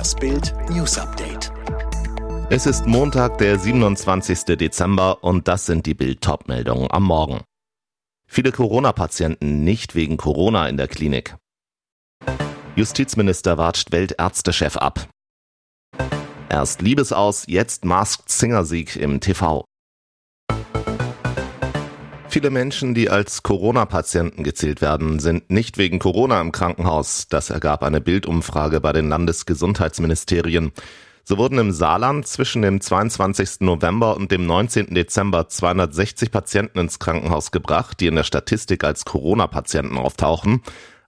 Das Bild News Update. Es ist Montag, der 27. Dezember und das sind die Bild meldungen am Morgen. Viele Corona-Patienten nicht wegen Corona in der Klinik. Justizminister watscht Weltärztechef ab. Erst Liebesaus, jetzt Masked Singer Sieg im TV. Viele Menschen, die als Corona-Patienten gezählt werden, sind nicht wegen Corona im Krankenhaus. Das ergab eine Bildumfrage bei den Landesgesundheitsministerien. So wurden im Saarland zwischen dem 22. November und dem 19. Dezember 260 Patienten ins Krankenhaus gebracht, die in der Statistik als Corona-Patienten auftauchen.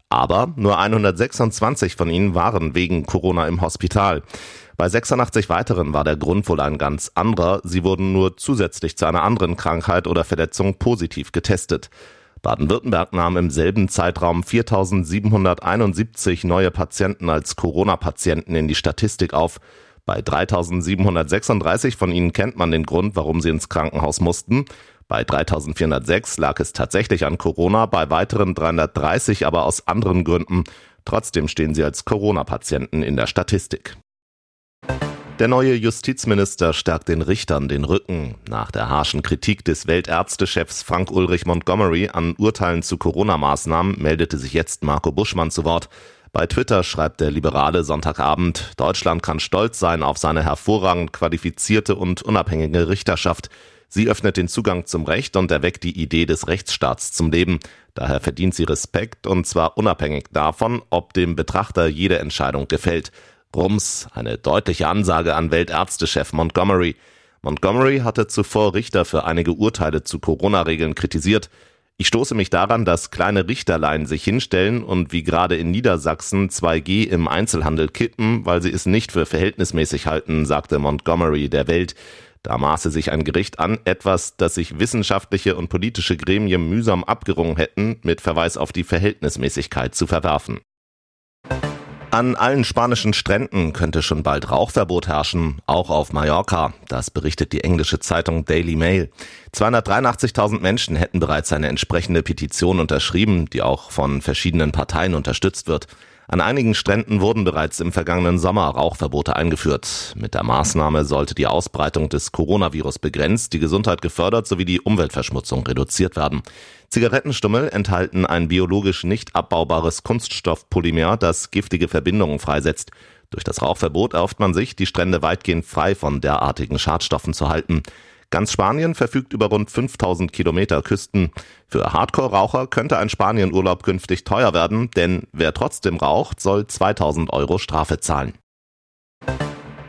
Aber nur 126 von ihnen waren wegen Corona im Hospital. Bei 86 weiteren war der Grund wohl ein ganz anderer. Sie wurden nur zusätzlich zu einer anderen Krankheit oder Verletzung positiv getestet. Baden-Württemberg nahm im selben Zeitraum 4.771 neue Patienten als Corona-Patienten in die Statistik auf. Bei 3.736 von ihnen kennt man den Grund, warum sie ins Krankenhaus mussten. Bei 3.406 lag es tatsächlich an Corona, bei weiteren 330 aber aus anderen Gründen. Trotzdem stehen sie als Corona-Patienten in der Statistik. Der neue Justizminister stärkt den Richtern den Rücken. Nach der harschen Kritik des Weltärztechefs Frank Ulrich Montgomery an Urteilen zu Corona-Maßnahmen meldete sich jetzt Marco Buschmann zu Wort. Bei Twitter schreibt der Liberale Sonntagabend, Deutschland kann stolz sein auf seine hervorragend qualifizierte und unabhängige Richterschaft. Sie öffnet den Zugang zum Recht und erweckt die Idee des Rechtsstaats zum Leben. Daher verdient sie Respekt und zwar unabhängig davon, ob dem Betrachter jede Entscheidung gefällt. Rums, eine deutliche Ansage an Weltärztechef Montgomery. Montgomery hatte zuvor Richter für einige Urteile zu Corona-Regeln kritisiert. Ich stoße mich daran, dass kleine Richterlein sich hinstellen und wie gerade in Niedersachsen 2G im Einzelhandel kippen, weil sie es nicht für verhältnismäßig halten, sagte Montgomery der Welt. Da maße sich ein Gericht an, etwas, das sich wissenschaftliche und politische Gremien mühsam abgerungen hätten, mit Verweis auf die Verhältnismäßigkeit zu verwerfen. An allen spanischen Stränden könnte schon bald Rauchverbot herrschen, auch auf Mallorca. Das berichtet die englische Zeitung Daily Mail. 283.000 Menschen hätten bereits eine entsprechende Petition unterschrieben, die auch von verschiedenen Parteien unterstützt wird. An einigen Stränden wurden bereits im vergangenen Sommer Rauchverbote eingeführt. Mit der Maßnahme sollte die Ausbreitung des Coronavirus begrenzt, die Gesundheit gefördert sowie die Umweltverschmutzung reduziert werden. Zigarettenstummel enthalten ein biologisch nicht abbaubares Kunststoffpolymer, das giftige Verbindungen freisetzt. Durch das Rauchverbot erhofft man sich, die Strände weitgehend frei von derartigen Schadstoffen zu halten. Ganz Spanien verfügt über rund 5000 Kilometer Küsten. Für Hardcore-Raucher könnte ein Spanienurlaub künftig teuer werden, denn wer trotzdem raucht, soll 2000 Euro Strafe zahlen.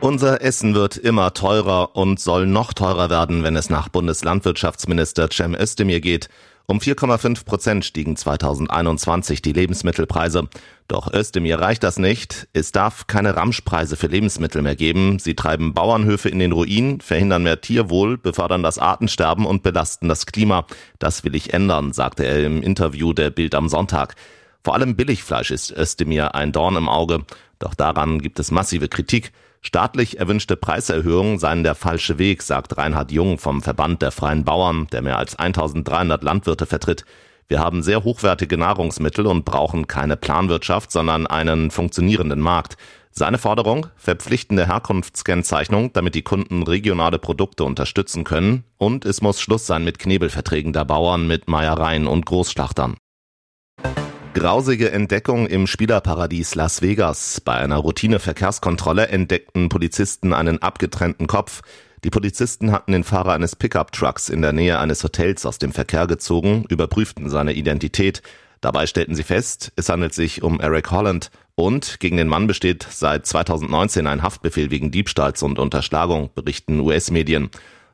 Unser Essen wird immer teurer und soll noch teurer werden, wenn es nach Bundeslandwirtschaftsminister Cem Özdemir geht. Um 4,5 Prozent stiegen 2021 die Lebensmittelpreise. Doch Özdemir reicht das nicht. Es darf keine Ramschpreise für Lebensmittel mehr geben. Sie treiben Bauernhöfe in den Ruin, verhindern mehr Tierwohl, befördern das Artensterben und belasten das Klima. Das will ich ändern, sagte er im Interview der Bild am Sonntag. Vor allem Billigfleisch ist Özdemir ein Dorn im Auge. Doch daran gibt es massive Kritik. Staatlich erwünschte Preiserhöhungen seien der falsche Weg, sagt Reinhard Jung vom Verband der Freien Bauern, der mehr als 1300 Landwirte vertritt. Wir haben sehr hochwertige Nahrungsmittel und brauchen keine Planwirtschaft, sondern einen funktionierenden Markt. Seine Forderung? Verpflichtende Herkunftskennzeichnung, damit die Kunden regionale Produkte unterstützen können. Und es muss Schluss sein mit Knebelverträgen der Bauern mit Meiereien und Großschlachtern. Grausige Entdeckung im Spielerparadies Las Vegas. Bei einer Routineverkehrskontrolle entdeckten Polizisten einen abgetrennten Kopf. Die Polizisten hatten den Fahrer eines Pickup-Trucks in der Nähe eines Hotels aus dem Verkehr gezogen, überprüften seine Identität. Dabei stellten sie fest, es handelt sich um Eric Holland und gegen den Mann besteht seit 2019 ein Haftbefehl wegen Diebstahls und Unterschlagung, berichten US-Medien.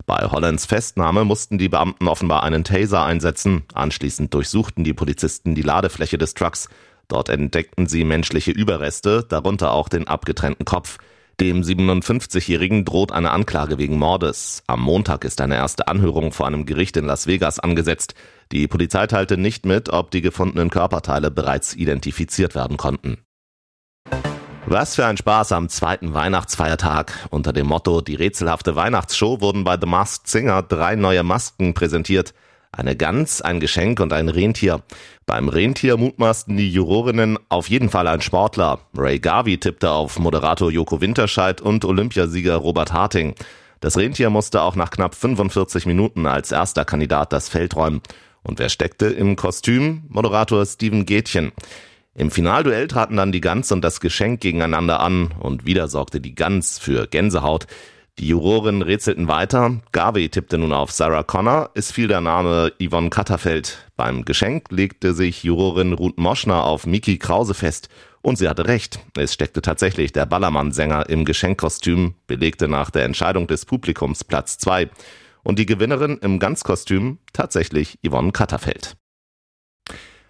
Bei Hollands Festnahme mussten die Beamten offenbar einen Taser einsetzen. Anschließend durchsuchten die Polizisten die Ladefläche des Trucks. Dort entdeckten sie menschliche Überreste, darunter auch den abgetrennten Kopf. Dem 57-Jährigen droht eine Anklage wegen Mordes. Am Montag ist eine erste Anhörung vor einem Gericht in Las Vegas angesetzt. Die Polizei teilte nicht mit, ob die gefundenen Körperteile bereits identifiziert werden konnten. Was für ein Spaß am zweiten Weihnachtsfeiertag. Unter dem Motto Die rätselhafte Weihnachtsshow wurden bei The Masked Singer drei neue Masken präsentiert. Eine Gans, ein Geschenk und ein Rentier. Beim Rentier mutmaßten die Jurorinnen auf jeden Fall ein Sportler. Ray Garvey tippte auf Moderator Joko Winterscheid und Olympiasieger Robert Harting. Das Rentier musste auch nach knapp 45 Minuten als erster Kandidat das Feld räumen. Und wer steckte im Kostüm? Moderator Steven Gätchen. Im Finalduell traten dann die Gans und das Geschenk gegeneinander an und wieder sorgte die Gans für Gänsehaut. Die Juroren rätselten weiter. Garvey tippte nun auf Sarah Connor. Es fiel der Name Yvonne Katterfeld. Beim Geschenk legte sich Jurorin Ruth Moschner auf Miki Krause fest. Und sie hatte recht. Es steckte tatsächlich der Ballermann-Sänger im Geschenkkostüm, belegte nach der Entscheidung des Publikums Platz zwei. Und die Gewinnerin im Ganzkostüm tatsächlich Yvonne Katterfeld.